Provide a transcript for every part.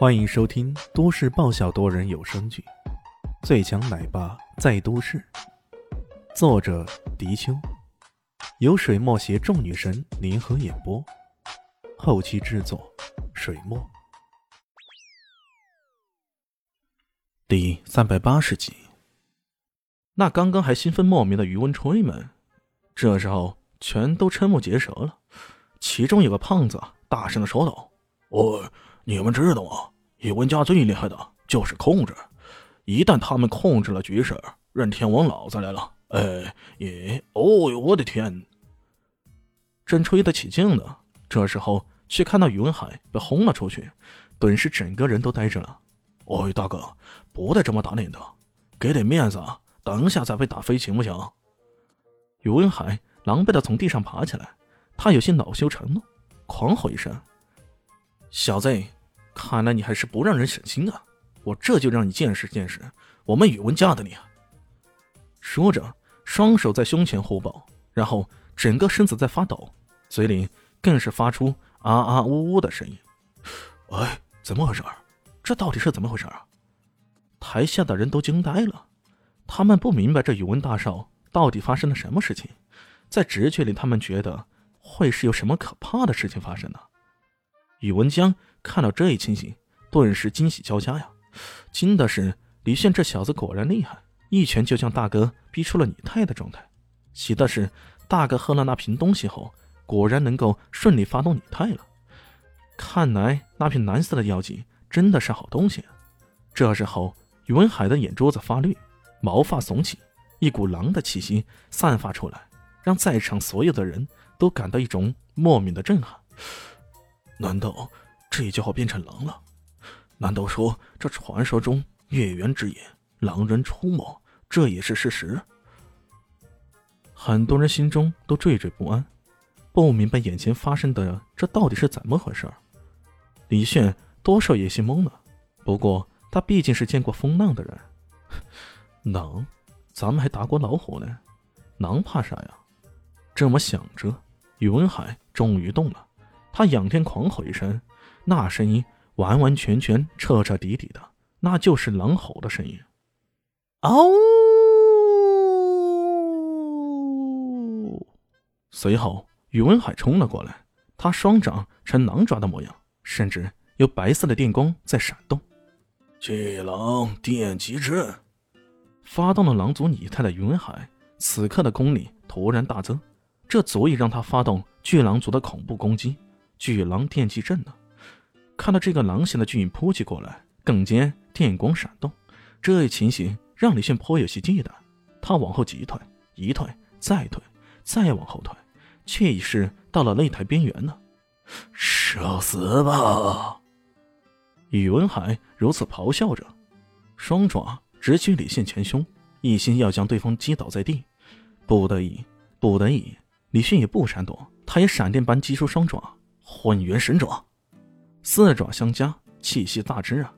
欢迎收听都市爆笑多人有声剧《最强奶爸在都市》，作者：迪秋，由水墨携众女神联合演播，后期制作：水墨。第三百八十集，那刚刚还兴奋莫名的余温吹们，这时候全都瞠目结舌了。其中有个胖子大声的说道：“哦。”你们知道吗？宇文家最厉害的就是控制，一旦他们控制了局势，任天王老子来了，哎，咦，哦呦，我的天！正吹得起劲呢，这时候却看到宇文海被轰了出去，顿时整个人都呆着了。哎，大哥，不带这么打脸的，给点面子，等一下再被打飞行不行？宇文海狼狈的从地上爬起来，他有些恼羞成怒，狂吼一声。小子，看来你还是不让人省心啊！我这就让你见识见识我们宇文家的厉害。说着，双手在胸前互抱，然后整个身子在发抖，嘴里更是发出啊啊呜呜的声音。哎，怎么回事？这到底是怎么回事啊？台下的人都惊呆了，他们不明白这宇文大少到底发生了什么事情，在直觉里，他们觉得会是有什么可怕的事情发生呢。宇文江看到这一情形，顿时惊喜交加呀！惊的是李炫这小子果然厉害，一拳就将大哥逼出了拟态的状态；喜的是大哥喝了那瓶东西后，果然能够顺利发动拟态了。看来那瓶蓝色的药剂真的是好东西。这时候，宇文海的眼珠子发绿，毛发耸起，一股狼的气息散发出来，让在场所有的人都感到一种莫名的震撼。难道这家伙变成狼了？难道说这传说中月圆之夜狼人出没，这也是事实？很多人心中都惴惴不安，不明白眼前发生的这到底是怎么回事。李炫多少有些懵了，不过他毕竟是见过风浪的人。狼，咱们还打过老虎呢，狼怕啥呀？这么想着，宇文海终于动了。他仰天狂吼一声，那声音完完全全、彻彻底底的，那就是狼吼的声音。嗷！随后，宇文海冲了过来，他双掌呈狼爪的模样，甚至有白色的电光在闪动。巨狼电击阵，发动了狼族拟态的宇文海，此刻的功力突然大增，这足以让他发动巨狼族的恐怖攻击。巨狼电击阵呢？看到这个狼形的巨影扑击过来，更兼电光闪动，这一情形让李迅颇有些忌惮。他往后急退，一退再退，再往后退，却已是到了擂台边缘了。受死吧！宇文海如此咆哮着，双爪直取李迅前胸，一心要将对方击倒在地。不得已，不得已，李迅也不闪躲，他也闪电般击出双爪。混元神爪，四爪相加，气息大支啊！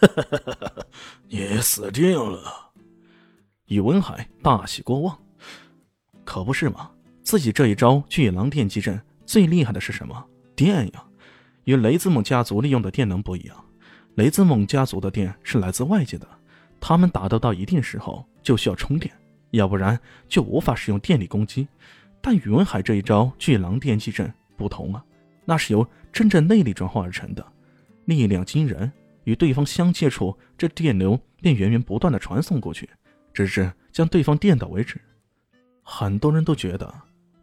你死定了！宇文海大喜过望，可不是嘛？自己这一招巨狼电击阵最厉害的是什么？电呀！与雷兹蒙家族利用的电能不一样，雷兹蒙家族的电是来自外界的，他们打斗到一定时候就需要充电，要不然就无法使用电力攻击。但宇文海这一招巨狼电击阵。不同啊，那是由真正内力转化而成的，力量惊人。与对方相接触，这电流便源源不断的传送过去，直至将对方电倒为止。很多人都觉得，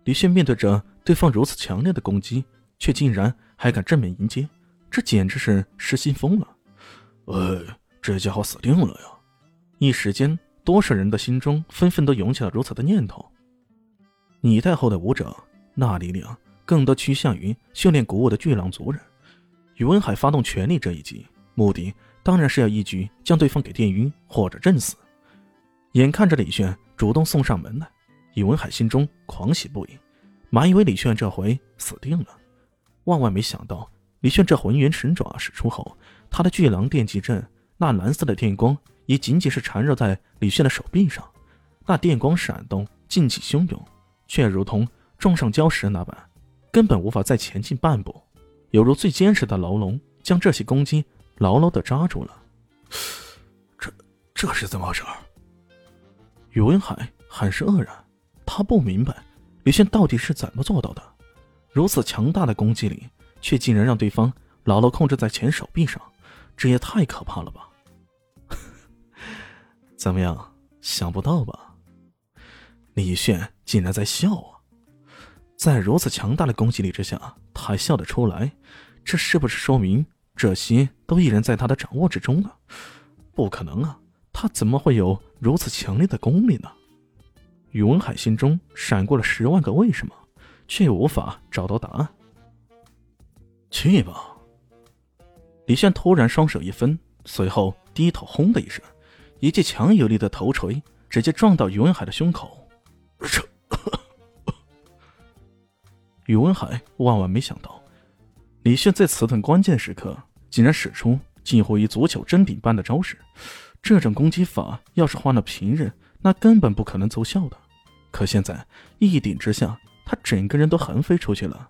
李炫面对着对方如此强烈的攻击，却竟然还敢正面迎接，这简直是失心疯了。哎，这家伙死定了呀！一时间，多少人的心中纷纷都涌起了如此的念头。拟态后的武者，那力量。更多趋向于训练古武的巨狼族人。宇文海发动全力这一击，目的当然是要一举将对方给电晕或者震死。眼看着李炫主动送上门来，宇文海心中狂喜不已，满以为李炫这回死定了。万万没想到，李炫这浑元神爪使出后，他的巨狼电击阵那蓝色的电光也仅仅是缠绕在李炫的手臂上，那电光闪动，劲气汹涌，却如同撞上礁石那般。根本无法再前进半步，犹如最坚实的牢笼，将这些公鸡牢牢的扎住了。这这是怎么回事？宇文海很是愕然，他不明白李炫到底是怎么做到的，如此强大的攻击力，却竟然让对方牢牢控制在前手臂上，这也太可怕了吧！怎么样，想不到吧？李炫竟然在笑啊！在如此强大的攻击力之下，他还笑得出来，这是不是说明这些都依然在他的掌握之中呢？不可能啊！他怎么会有如此强烈的功力呢？宇文海心中闪过了十万个为什么，却无法找到答案。去吧！李炫突然双手一分，随后低头轰的一声，一记强有力的头锤直接撞到宇文海的胸口。这，宇文海万万没想到，李炫在此等关键时刻竟然使出近乎于足球真顶般的招式。这种攻击法要是换了平日，那根本不可能奏效的。可现在一顶之下，他整个人都横飞出去了，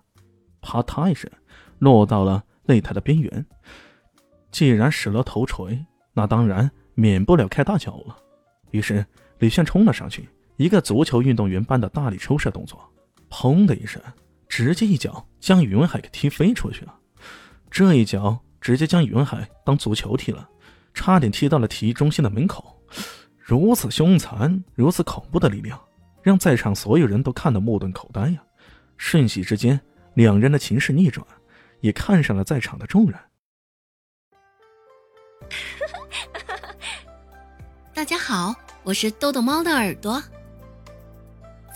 啪嗒一声，落到了擂台的边缘。既然使了头锤，那当然免不了开大脚了。于是李炫冲了上去，一个足球运动员般的大力抽射动作，砰的一声，直接一脚将宇文海给踢飞出去了。这一脚直接将宇文海当足球踢了。差点踢到了体育中心的门口，如此凶残、如此恐怖的力量，让在场所有人都看得目瞪口呆呀！瞬息之间，两人的情势逆转，也看上了在场的众人。大家好，我是豆豆猫的耳朵。